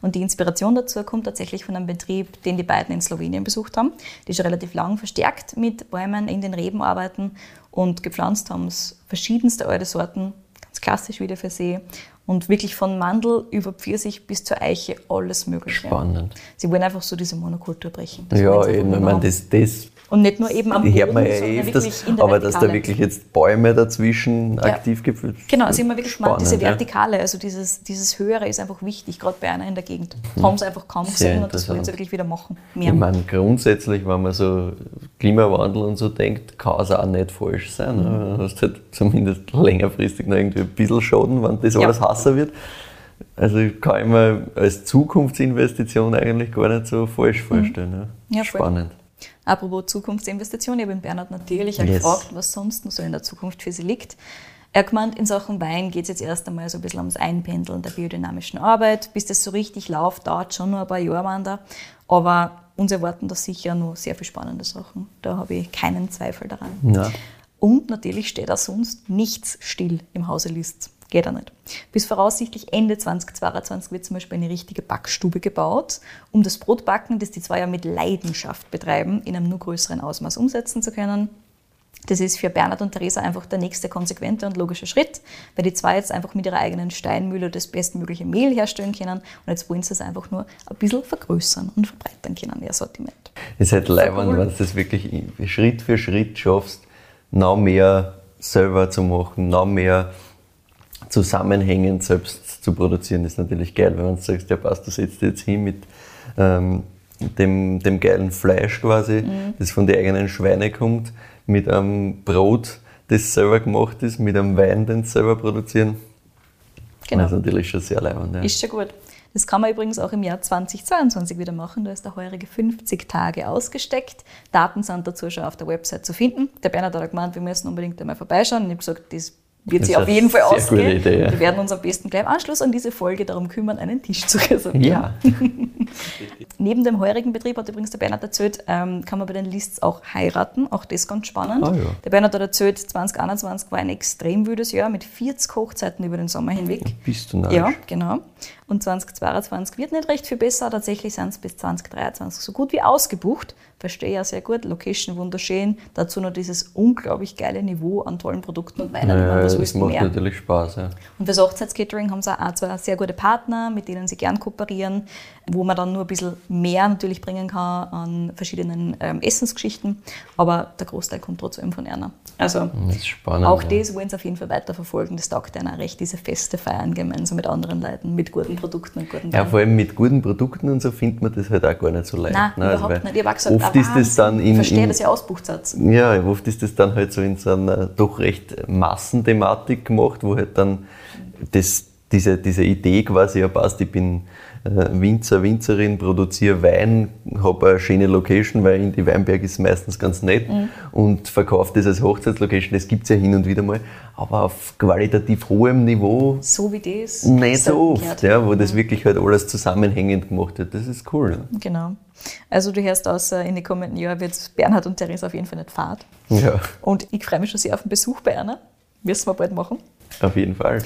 S3: Und die Inspiration dazu kommt tatsächlich von einem Betrieb, den die beiden in Slowenien besucht haben, die schon relativ lang verstärkt mit Bäumen in den Reben arbeiten und gepflanzt haben es verschiedenste alte Sorten, ganz klassisch wieder für See. Und wirklich von Mandel über Pfirsich bis zur Eiche alles Mögliche.
S2: Spannend.
S3: Sie wollen einfach so diese Monokultur brechen. Das
S2: Ja,
S3: sie
S2: eben, ich meine, das, das
S3: Und nicht nur eben am
S2: die hört man ja
S3: Boden,
S2: eh öfters,
S3: der
S2: aber dass da
S3: Vertikale.
S2: wirklich jetzt Bäume dazwischen aktiv gefüllt
S3: Genau, also immer wirklich gemeint, diese
S2: Spannend, ja.
S3: Vertikale, also dieses, dieses Höhere ist einfach wichtig, gerade bei einer in der Gegend. Haben sie einfach kaum
S2: Mhm.
S3: Gesehen und das wollen sie wirklich wieder machen.
S2: Ich
S3: Mehr.
S2: meine, grundsätzlich, wenn man so Klimawandel und so denkt, kann es auch nicht falsch sein. Ne? Du hast halt zumindest längerfristig noch irgendwie ein bisschen Schaden, wenn das
S3: Ja.
S2: alles hasser wird. Also kann ich mir als Zukunftsinvestition eigentlich gar nicht so falsch vorstellen. Ne?
S3: Mhm. Ja, voll. Apropos Zukunftsinvestition, ich habe Bernhard natürlich
S2: Yes.
S3: gefragt, was sonst noch so in der Zukunft für sie liegt. Er gemeint, in Sachen Wein geht es jetzt erst einmal so ein bisschen ums Einpendeln der biodynamischen Arbeit. Bis das so richtig läuft, dauert schon noch ein paar Jahre Wander. Aber uns erwarten da sicher noch sehr viele spannende Sachen. Da habe ich keinen Zweifel daran.
S2: Ja.
S3: Und natürlich steht auch sonst nichts still im Hause List. Geht auch nicht. Bis voraussichtlich Ende 2022 wird zum Beispiel eine richtige Backstube gebaut, um das Brotbacken, das die zwei ja mit Leidenschaft betreiben, in einem nur größeren Ausmaß umsetzen zu können. Das ist für Bernhard und Theresa einfach der nächste konsequente und logische Schritt, weil die zwei jetzt einfach mit ihrer eigenen Steinmühle das bestmögliche Mehl herstellen können und jetzt wollen sie es einfach nur ein bisschen vergrößern und verbreitern können, ihr Sortiment.
S2: Es ist halt leibend,
S3: cool.
S2: wenn du das wirklich Schritt für Schritt schaffst, noch mehr selber zu machen, noch mehr zusammenhängend selbst zu produzieren, ist natürlich geil. Wenn du sagst, ja passt, du setzt jetzt hin mit ähm, dem, dem geilen Fleisch quasi,
S3: Mhm.
S2: das von den eigenen Schweine kommt, mit einem Brot, das selber gemacht ist, mit einem Wein, den sie selber produzieren.
S3: Genau.
S2: Das ist natürlich schon sehr leibend. Ja.
S3: Ist schon gut. Das kann man übrigens auch im Jahr 2022 wieder machen. Da ist der heurige 50 Tage ausgesteckt. Daten sind dazu schon auf der Website zu finden. Der Bernhard hat auch gemeint, wir müssen unbedingt einmal vorbeischauen. Und ich habe gesagt, das wird sich
S2: ist
S3: auf jeden Fall ausgehen.
S2: gute Idee, ja.
S3: Wir werden uns am besten gleich im Anschluss an diese Folge darum kümmern, einen Tisch zu reservieren.
S2: ja.
S3: Neben dem heurigen Betrieb hat übrigens der Bernhard erzählt, ähm, kann man bei den Lists auch heiraten. Auch das ganz spannend.
S2: Ah, ja.
S3: Der Bernhard hat erzählt, 2021 war ein extrem wüdes Jahr mit 40 Hochzeiten über den Sommer hinweg.
S2: Bist du narrisch.
S3: Ja, genau. Und 2022 wird nicht recht viel besser. Tatsächlich sind es bis 2023 so gut wie ausgebucht. Verstehe ja sehr gut. Location wunderschön. Dazu noch dieses unglaublich geile Niveau an tollen Produkten und Weinen.
S2: Ja, das macht
S3: mehr?
S2: natürlich Spaß. Ja.
S3: Und fürs Hochzeitscatering haben sie auch zwei sehr gute Partner, mit denen sie gern kooperieren, wo man dann nur ein bisschen mehr natürlich bringen kann an verschiedenen ähm, Essensgeschichten. Aber der Großteil kommt trotzdem von Erna. Also
S2: Das ist spannend.
S3: auch
S2: ja.
S3: das wollen sie auf jeden Fall weiterverfolgen. Das taugt einer recht, diese Feste feiern gemeinsam mit anderen Leuten, mit guten Produkten und guten
S2: Ja,
S3: Weinen.
S2: vor allem mit guten Produkten und so findet man das halt auch gar nicht so leicht.
S3: Nein,
S2: ne? Also,
S3: überhaupt
S2: weil
S3: nicht. Ich habe gesagt,
S2: oft
S3: ah,
S2: ist das dann in,
S3: Ich verstehe, ihr ausbucht seid.
S2: ja, oft ist das dann halt so in so einer doch recht Massenthematik gemacht, wo halt dann das, diese, diese Idee quasi ja passt. Ich bin äh, Winzer, Winzerin, produziere Wein, habe eine schöne Location, weil in die Weinberg ist meistens ganz nett
S3: Mhm.
S2: und verkaufe das als Hochzeitslocation. Das gibt es ja hin und wieder mal, aber auf qualitativ hohem Niveau
S3: So wie das.
S2: nicht so oft, ja, wo das wirklich halt alles zusammenhängend gemacht wird. Das ist cool. Ne?
S3: Genau. Also du hörst außer in den kommenden Jahren wird Bernhard und Theresa auf jeden Fall nicht fad.
S2: Ja,
S3: Und ich freue mich schon sehr auf den Besuch bei einer. Müssen wir bald machen.
S2: auf jeden Fall.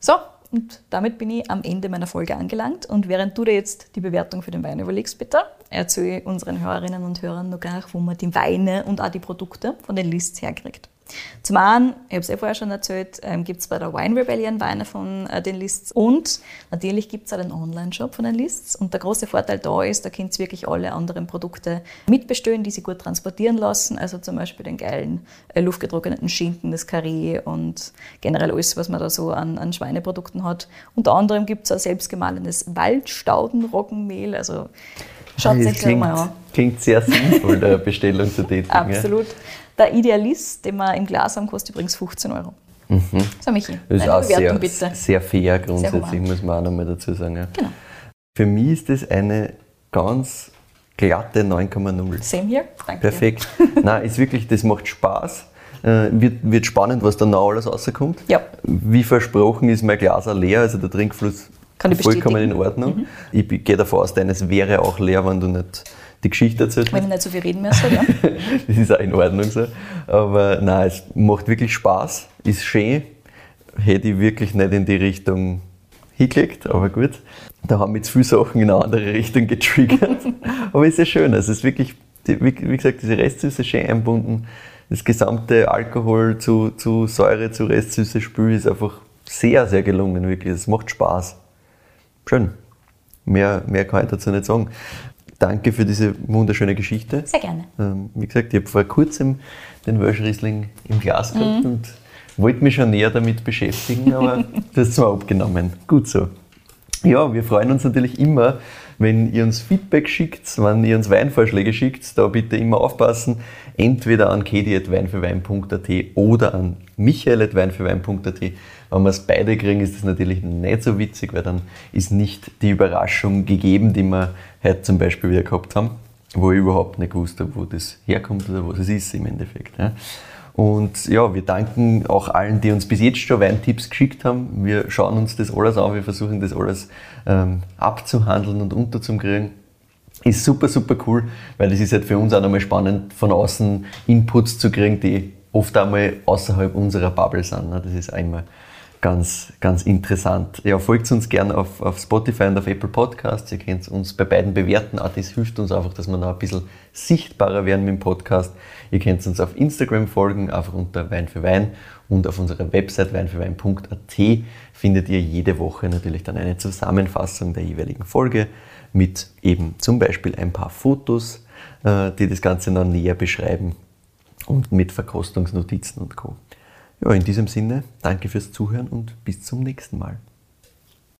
S3: So, und damit bin ich am Ende meiner Folge angelangt. Und während du dir jetzt die Bewertung für den Wein überlegst, bitte, erzähle unseren Hörerinnen und Hörern noch gar, wo man die Weine und auch die Produkte von den Lists herkriegt. Zum einen, ich habe es eh vorher schon erzählt, ähm, gibt es bei der Wine Rebellion Weine von äh, den Lists und natürlich gibt es auch den Online-Shop von den Lists. Und der große Vorteil da ist, da könnt ihr wirklich alle anderen Produkte mitbestellen, die sie gut transportieren lassen. Also zum Beispiel den geilen äh, luftgetrockneten Schinken, das Karree und generell alles, was man da so an, an Schweineprodukten hat. Unter anderem gibt es auch selbstgemahlenes Waldstaudenroggenmehl. Also schaut
S2: Das
S3: es euch mal an.
S2: klingt sehr sinnvoll, der Bestellung zu tätigen.
S3: Absolut. Der Idealist, den wir im Glas haben, kostet übrigens 15 Euro. So, Michi,
S2: Das ist auch
S3: Bewertung
S2: sehr,
S3: bitte.
S2: sehr fair grundsätzlich,
S3: human.
S2: muss man auch nochmal dazu sagen. Ja.
S3: Genau.
S2: Für mich ist das eine ganz glatte 9,0.
S3: Same hier. Danke.
S2: Perfekt. Nein, ist wirklich, das macht Spaß. Äh, wird, wird spannend, was da noch alles rauskommt.
S3: Ja.
S2: Wie versprochen ist mein Glas auch leer, also der Trinkfluss vollkommen in
S3: bestätigen. Mhm.
S2: Ordnung. Ich gehe davon aus, deines wäre auch leer, wenn du nicht die Geschichte erzählt
S3: Wenn ich nicht so viel reden müsste, ja.
S2: Das ist auch in Ordnung so. Aber nein, es macht wirklich Spaß, ist schön. Hätte ich wirklich nicht in die Richtung hingelegt, aber gut. Da haben jetzt viele Sachen in eine andere Richtung getriggert. aber ist ja schön. Also es ist wirklich, wie gesagt, diese Restsüße schön einbunden. Das gesamte Alkohol zu, zu Säure, zu Restsüße Spül ist einfach sehr, sehr gelungen, wirklich. Es macht Spaß. Schön. Mehr, mehr kann ich dazu nicht sagen. Danke für diese wunderschöne Geschichte.
S3: Sehr gerne.
S2: Ähm, wie gesagt, ich habe vor kurzem den Welsh Riesling im Glas gehabt und wollte mich schon näher damit beschäftigen, aber hast es mir abgenommen. Gut so. Ja, wir freuen uns natürlich immer, wenn ihr uns Feedback schickt, wenn ihr uns Weinvorschläge schickt, da bitte immer aufpassen. Entweder an kedi.weinfürwein.at oder an michael.weinfürwein.at. Wenn wir es beide kriegen, ist das natürlich nicht so witzig, weil dann ist nicht die Überraschung gegeben, die wir heute zum Beispiel wieder gehabt haben, wo ich überhaupt nicht gewusst habe, wo das herkommt oder was es ist im Endeffekt. Ja. Und ja, wir danken auch allen, die uns bis jetzt schon Weintipps geschickt haben. Wir schauen uns das alles an, wir versuchen das alles ähm, abzuhandeln und unterzukriegen. Ist super, super cool, weil das ist halt für uns auch nochmal spannend, von außen Inputs zu kriegen, die oft einmal außerhalb unserer Bubble sind. ne. Das ist einmal ganz, ganz interessant. Ja, folgt uns gerne auf, auf Spotify und auf Apple Podcasts. Ihr könnt uns bei beiden bewerten. Auch das hilft uns einfach, dass wir noch ein bisschen sichtbarer werden mit dem Podcast. Ihr könnt uns auf Instagram folgen, einfach unter Wein für Wein und auf unserer Website weinfürwein.at findet ihr jede Woche natürlich dann eine Zusammenfassung der jeweiligen Folge mit eben zum Beispiel ein paar Fotos, äh, die das Ganze noch näher beschreiben und mit Verkostungsnotizen und Co. Ja, in diesem Sinne, danke fürs Zuhören und bis zum nächsten Mal.